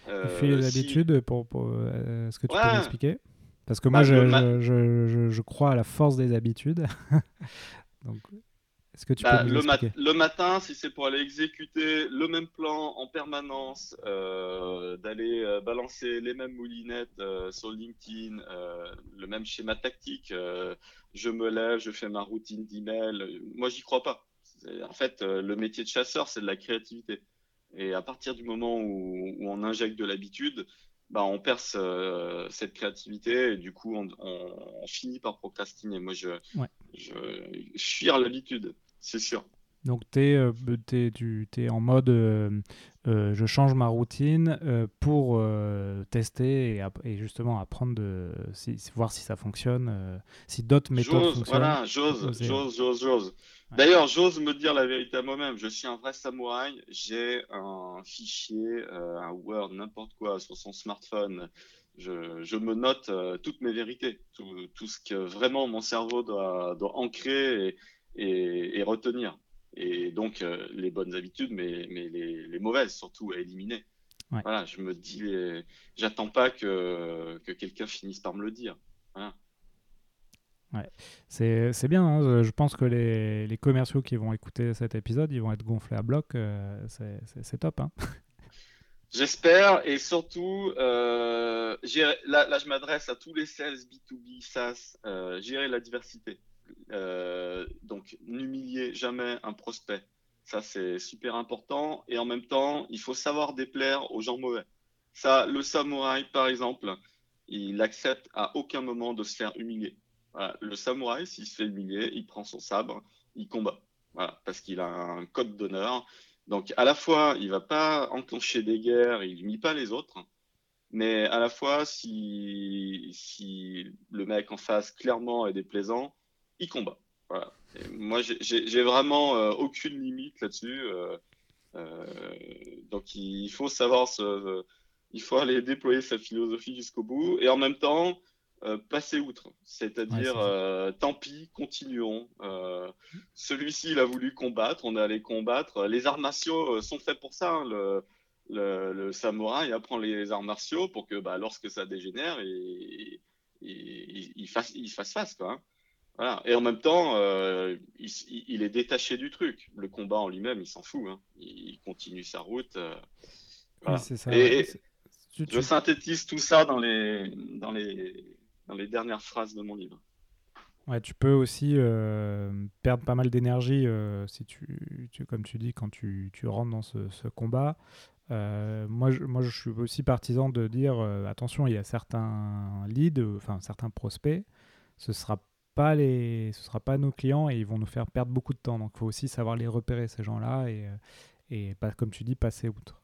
il fuit les habitudes, pour, pour est-ce que tu peux m'expliquer parce que moi, bah, je, je, je, je, crois à la force des habitudes. Donc, est-ce que tu bah, peux le, le, matin, si c'est pour aller exécuter le même plan en permanence, euh, d'aller euh, balancer les mêmes moulinettes euh, sur LinkedIn, le même schéma tactique, je me lève, je fais ma routine d'email, moi, j'y crois pas. En fait, le métier de chasseur, c'est de la créativité. Et à partir du moment où, où on injecte de l'habitude, bah, on perce euh, cette créativité et du coup, on, finit par procrastiner. Moi, je, je, fuis l'habitude, c'est sûr. Donc, tu es, euh, es, en mode euh, je change ma routine pour tester et, justement apprendre de voir si ça fonctionne, si d'autres méthodes fonctionnent. Voilà, j'ose, j'ose, j'ose, j'ose. D'ailleurs, j'ose me dire la vérité à moi-même. Je suis un vrai samouraï. J'ai un fichier, euh, un Word, n'importe quoi sur son smartphone. Je, je me note euh, toutes mes vérités, tout, tout, ce que vraiment mon cerveau doit, doit ancrer et, et, et, retenir. Et donc, euh, les bonnes habitudes, mais, mais les, les, mauvaises surtout à éliminer. Ouais. Voilà, je me dis, j'attends pas que, que quelqu'un finisse par me le dire. Voilà. C'est bien, hein. je pense que les, les, commerciaux qui vont écouter cet épisode, ils vont être gonflés à bloc, euh, c'est top. Hein. J'espère, et surtout, euh, là, là, je m'adresse à tous les sales B2B, SaaS, euh, gérer la diversité. Donc, n'humiliez jamais un prospect. Ça, c'est super important. Et en même temps, il faut savoir déplaire aux gens mauvais. Ça, le samouraï, par exemple, il accepte à aucun moment de se faire humilier. Le samouraï, s'il se fait humilier, il prend son sabre, il combat. Parce qu'il a un code d'honneur. Donc, à la fois, il va pas enclencher des guerres, il n'humilie pas les autres, mais à la fois, si, le mec en face clairement est déplaisant, il combat. Voilà. Et moi, j'ai vraiment euh, aucune limite là-dessus. Euh, euh, donc, il faut savoir il faut aller déployer sa philosophie jusqu'au bout. Et en même temps, euh, passer outre. C'est-à-dire, euh, tant pis, continuons. Euh, celui-ci, il a voulu combattre, on est allé combattre. Les arts martiaux sont faits pour ça. Hein. Le, le, le, samouraï apprend les arts martiaux pour que bah, lorsque ça dégénère, il, il, il, fasse, il fasse face. Quoi, hein. voilà. Et en même temps, il, il, est détaché du truc. Le combat en lui-même, il s'en fout. Hein. Il continue sa route. Voilà. c'est ça. Et, je synthétise tout ça dans les, dans les, dans les dernières phrases de mon livre. Ouais, tu peux aussi euh, perdre pas mal d'énergie euh, si tu, tu, comme tu dis, quand tu, tu rentres dans ce, combat. Euh, moi, je, moi, je suis aussi partisan de dire attention, il y a certains leads, enfin certains prospects, ce sera pas les, ce sera pas nos clients et ils vont nous faire perdre beaucoup de temps. Donc, il faut aussi savoir les repérer ces gens-là et, et comme tu dis, passer outre.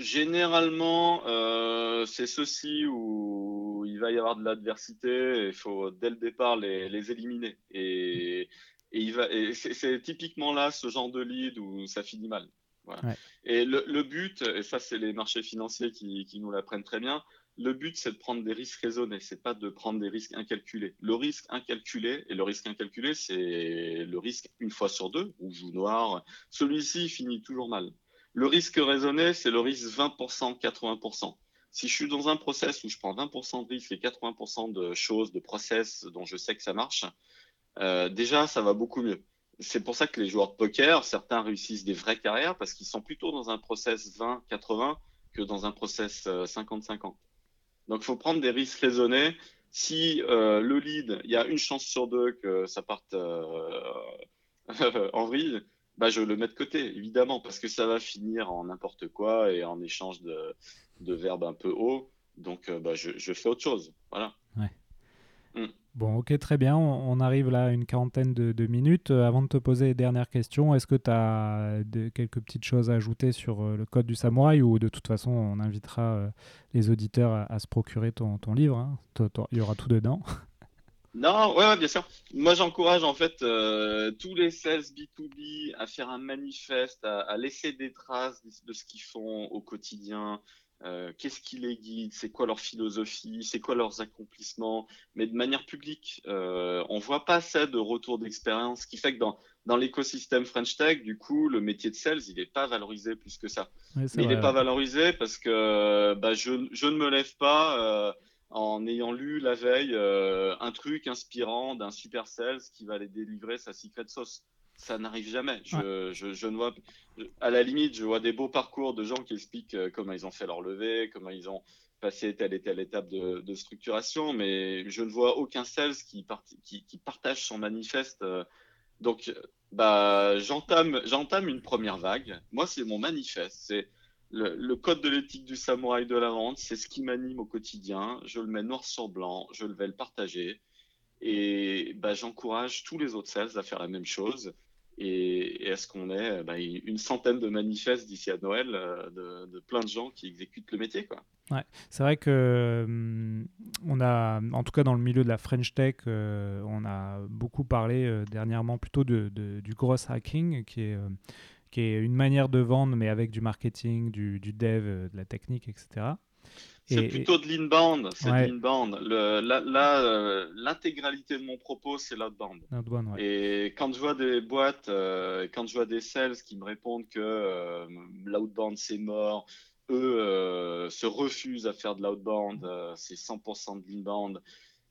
Généralement, euh, c'est ceci où il va y avoir de l'adversité. Il faut dès le départ les, les éliminer. Et, et il va. Et c'est typiquement là ce genre de lead où ça finit mal. Voilà. Ouais. Et le, le, but, et ça c'est les marchés financiers qui, qui nous l'apprennent très bien. Le but, c'est de prendre des risques raisonnés, c'est pas de prendre des risques incalculés. Le risque incalculé, et le risque incalculé, c'est le risque une fois sur deux, rouge ou noir. Celui-ci finit toujours mal. Le risque raisonné, c'est le risque 20%, 80%. Si je suis dans un process où je prends 20% de risques et 80% de choses, de process dont je sais que ça marche, euh, déjà, ça va beaucoup mieux. C'est pour ça que les joueurs de poker, certains réussissent des vraies carrières parce qu'ils sont plutôt dans un process 20-80 que dans un process 50-50. Donc, il faut prendre des risques raisonnés. Si euh, le lead, il y a une chance sur deux que ça parte euh, en vrille, bah, je le mets de côté, évidemment, parce que ça va finir en n'importe quoi et en échange de, de verbes un peu hauts. Donc, euh, bah, je, je, fais autre chose. Voilà. Ouais. Mm. Bon, ok, très bien. On, arrive là à une quarantaine de, minutes. Euh, avant de te poser les dernières questions, est-ce que tu as quelques petites choses à ajouter sur euh, le code du samouraï ou de toute façon, on invitera les auditeurs à, se procurer ton, ton livre hein. Il y aura tout dedans. Non, ouais, bien sûr. Moi, j'encourage en fait euh, tous les sales B2B à faire un manifeste, à, laisser des traces de, ce qu'ils font au quotidien. Euh, Qu'est-ce qui les guide? C'est quoi leur philosophie? C'est quoi leurs accomplissements? Mais de manière publique. Euh, on voit pas ça de retour d'expérience, ce qui fait que dans, dans l'écosystème French Tech, du coup, le métier de sales, il n'est pas valorisé plus que ça. Mais il n'est pas valorisé parce que bah, je, je ne me lève pas. Euh, en ayant lu la veille euh, un truc inspirant d'un super sales qui va aller délivrer sa secret sauce. Ça n'arrive jamais. Je, je, je, ne vois, à la limite, je vois des beaux parcours de gens qui expliquent euh, comment ils ont fait leur levée, comment ils ont passé telle et telle étape de, de structuration, mais je ne vois aucun sales qui, qui, qui partage son manifeste. Euh. Donc, bah, j'entame, j'entame une première vague. Moi, c'est mon manifeste. C'est le, code de l'éthique du samouraï de la vente, c'est ce qui m'anime au quotidien. Je le mets noir sur blanc, je vais le partager. Et bah, j'encourage tous les autres sales à faire la même chose. Et, est-ce qu'on est bah, une centaine de manifestes d'ici à Noël euh, de, plein de gens qui exécutent le métier. Ouais, c'est vrai que hum, a, en tout cas dans le milieu de la French Tech, euh, on a beaucoup parlé euh, dernièrement plutôt de, du gross hacking, qui est qui est une manière de vendre, mais avec du marketing, du, du dev, euh, de la technique, etc. C'est plutôt de l'inbound. C'est de l'inbound. Là, euh, l'intégralité de mon propos, c'est l'outbound. Ouais. Et quand je vois des boîtes, euh, quand je vois des sales qui me répondent que l'outbound c'est mort, eux se refusent à faire de l'outbound, c'est 100% de l'inbound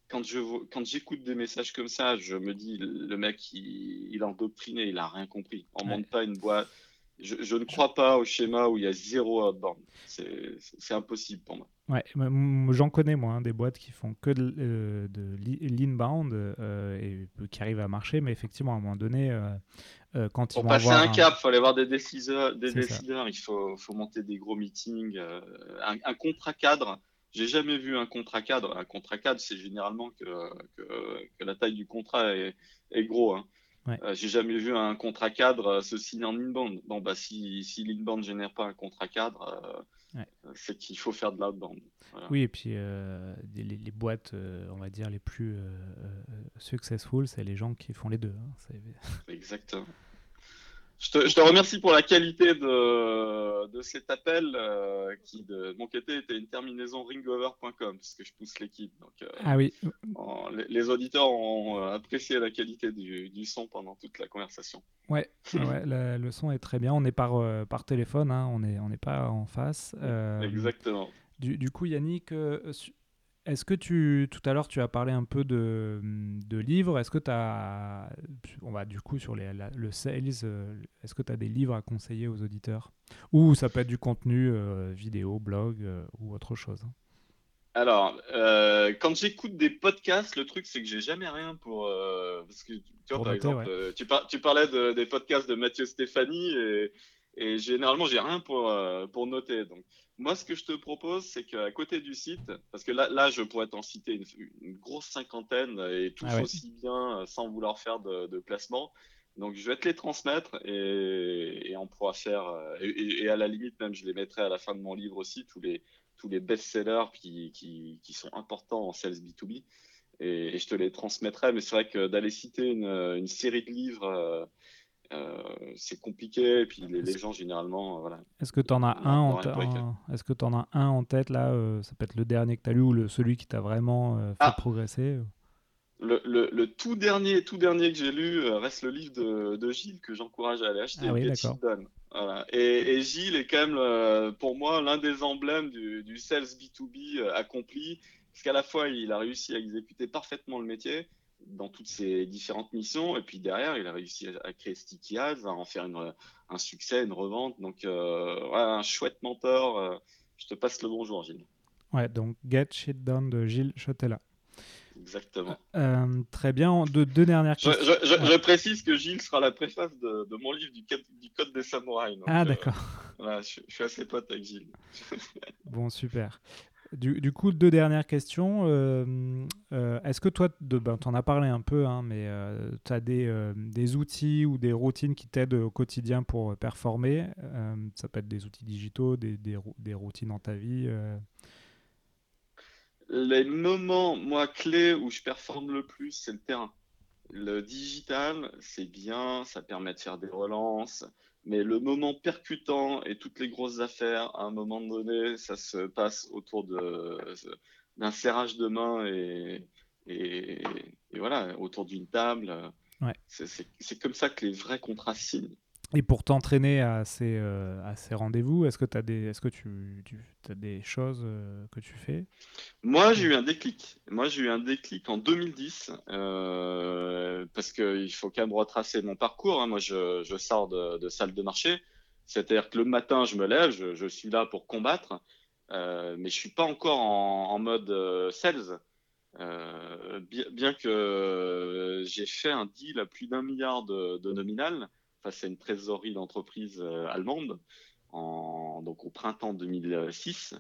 quand je quand j'écoute des messages comme ça, je me dis le mec il, il est endoctriné, il a rien compris. On ne monte pas une boîte. Je, je, ne crois pas au schéma où il y a zéro outbound. C'est impossible pour moi. Ouais, j'en connais moi hein, des boîtes qui font que de, euh, de l'inbound euh, et qui arrivent à marcher, mais effectivement à un moment donné, euh, quand ils pour passer un cap, il faut aller voir des décideurs, des décideurs. Il faut, faut, monter des gros meetings, un, un, contrat cadre j'ai jamais vu un contrat cadre. Un contrat cadre, c'est généralement que, que, que, la taille du contrat est, est gros. Hein. Ouais. Euh, j'ai jamais vu un contrat cadre euh, se signer en inbound. Bon, bah, si, si l'inbound génère pas un contrat cadre, euh, ouais. c'est qu'il faut faire de l'outbound. Voilà. Oui, et puis euh, les, les, boîtes, on va dire, les plus successful, c'est les gens qui font les deux. Hein. Exactement. Je te, je te, remercie pour la qualité de, de cet appel euh, qui, de mon côté, était une terminaison ringover.com parce que je pousse l'équipe. Donc, euh, ah oui. les, les, auditeurs ont euh, apprécié la qualité du, du, son pendant toute la conversation. Ouais, ouais la, le son est très bien. On est par, euh, par téléphone, hein, on n'est on est pas en face. Exactement. Du, du, coup, Yannick, est-ce que tu, tout à l'heure, tu as parlé un peu de, de livres. Est-ce que tu as, on va du coup sur les, le sales, euh, est-ce que tu as des livres à conseiller aux auditeurs? Ou ça peut être du contenu euh, vidéo, blog euh, ou autre chose? Alors, quand j'écoute des podcasts, le truc c'est que j'ai jamais rien pour. parce que tu vois, par exemple, tu, tu, parlais de, des podcasts de Mathieu Stéphanie et, et généralement j'ai rien pour, pour noter. Donc, moi, ce que je te propose, c'est qu'à côté du site, parce que là, là je pourrais t'en citer une, une, grosse cinquantaine et tous ah aussi bien sans vouloir faire de, de, placement. Donc, je vais te les transmettre et, et on pourra faire, et, et, à la limite, même, je les mettrai à la fin de mon livre aussi, tous les, tous les best-sellers qui, qui, qui, sont importants en sales B2B. Et, je te les transmettrai. Mais c'est vrai que d'aller citer une, une, série de livres, euh, c'est compliqué et puis les, gens généralement euh, voilà. Est-ce que tu en as un en, est-ce que tu en as un en tête là euh, ça peut être le dernier que tu as lu ou le, celui qui t'a vraiment fait ah. progresser Le, tout dernier, tout dernier que j'ai lu reste le livre de, Gilles que j'encourage à aller acheter. Ah oui. Et, Gilles est quand même, pour moi, l'un des emblèmes du, du sales B2B accompli, parce qu'à la fois, il a réussi à exécuter parfaitement le métier, dans toutes ses différentes missions. Et puis derrière, il a réussi à créer Sticky Ads, à en faire un succès, une revente. Donc, euh, un chouette mentor. Euh, je te passe le bonjour, Gilles. Ouais, donc Get Shit Done de Gilles Chotella. Exactement. Euh, très bien. deux dernières questions. Je, précise que Gilles sera la préface de, mon livre du, du, Code des Samouraïs. ah, d'accord. je, je, suis assez pote avec Gilles. bon, super. Du, coup, deux dernières questions. Euh, euh, est-ce que toi, tu en as parlé un peu, hein, mais euh, tu as des, des, outils ou des routines qui t'aident au quotidien pour performer? Ça peut être des outils digitaux, des, des, routines dans ta vie Les moments, moi, clés où je performe le plus, c'est le terrain. Le digital, c'est bien, ça permet de faire des relances, mais le moment percutant et toutes les grosses affaires, à un moment donné, ça se passe autour d'un serrage de main et, et, voilà, autour d'une table. C'est comme ça que les vrais contrats signent. Et pour t'entraîner à ces, euh, à ces rendez-vous, est-ce que, as des, est -ce que tu, tu as des choses euh, que tu fais? Moi, j'ai eu un déclic. Moi, j'ai eu un déclic en 2010, euh, parce qu'il faut quand même retracer mon parcours. Hein. Moi, je, je sors de, de, salle de marché. C'est-à-dire que le matin, je me lève, je, je suis là pour combattre, mais je ne suis pas encore en, en mode sales. Bien, bien, que j'ai fait un deal à plus d'un milliard de, de nominal, face à une trésorerie d'entreprise euh, allemande, en, donc au printemps 2006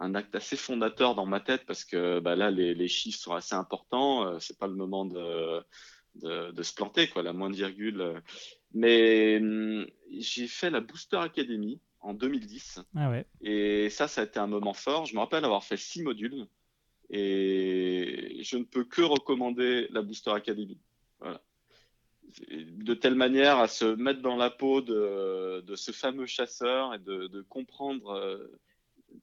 un acte assez fondateur dans ma tête parce que bah, là les, les, chiffres sont assez importants euh, c'est pas le moment de, de, de, se planter quoi la moindre virgule. Mais hum, j'ai fait la Booster Academy en 2010 ah ouais. et ça ça a été un moment fort. Je me rappelle avoir fait six modules et je ne peux que recommander la Booster Academy. Voilà de telle manière à se mettre dans la peau de, ce fameux chasseur et de, comprendre euh,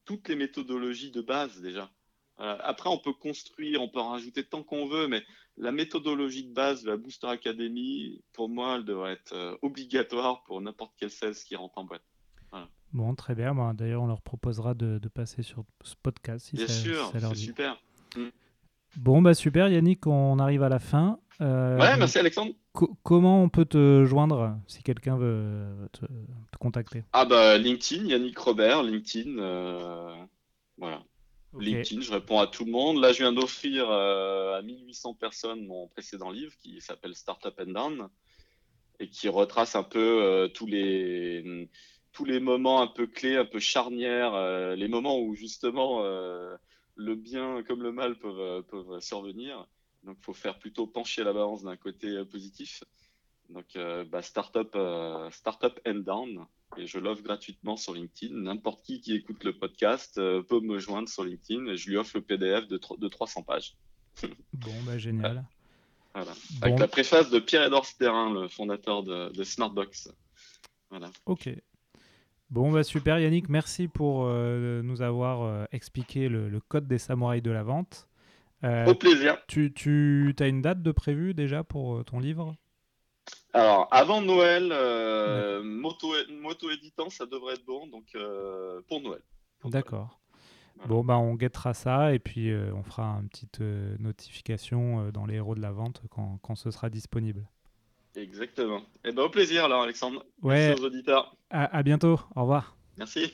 toutes les méthodologies de base déjà. après, on peut construire, on peut en rajouter tant qu'on veut, mais la méthodologie de base de la Booster Academy, pour moi, elle devrait être euh, obligatoire pour n'importe quel sales qui rentre en boîte. Bon, très bien. D'ailleurs, on leur proposera de, passer sur ce podcast. Si Bien sûr, c'est super. Mm. Bon, bah super Yannick, on arrive à la fin. Euh, ouais, merci Alexandre. Comment on peut te joindre si quelqu'un veut te, contacter? Ah bah LinkedIn, Yannick Robert, LinkedIn, euh, voilà. LinkedIn, je réponds à tout le monde. Là, je viens d'offrir euh, à 1800 personnes mon précédent livre qui s'appelle Startup and Down et qui retrace un peu tous les tous les moments un peu clés, un peu charnières, les moments où justement le bien comme le mal peuvent, peuvent survenir. Donc, il faut faire plutôt pencher la balance d'un côté euh, positif. Donc, euh, bah, startup, euh, startup and down. Et je l'offre gratuitement sur LinkedIn. N'importe qui qui écoute le podcast peut me joindre sur LinkedIn et je lui offre le PDF de, de 300 pages. bon, bah, génial. Voilà. Avec la préface de Pierre-Edouard Sterrin, le fondateur de, Smartbox. Voilà. Ok. Bon, bah super Yannick, merci pour nous avoir expliqué le, le, code des samouraïs de la vente. Euh, Au plaisir. Tu, tu as une date de prévue déjà pour euh, ton livre? Alors, avant Noël, euh, moto, moto éditant, ça devrait être bon, donc pour Noël. D'accord. Bon, bah, on guettera ça et puis on fera une petite notification dans les héros de la vente quand, quand ce sera disponible. Exactement. Et eh ben, au plaisir alors, Alexandre. Ouais. Merci aux auditeurs. à bientôt. Au revoir. Merci.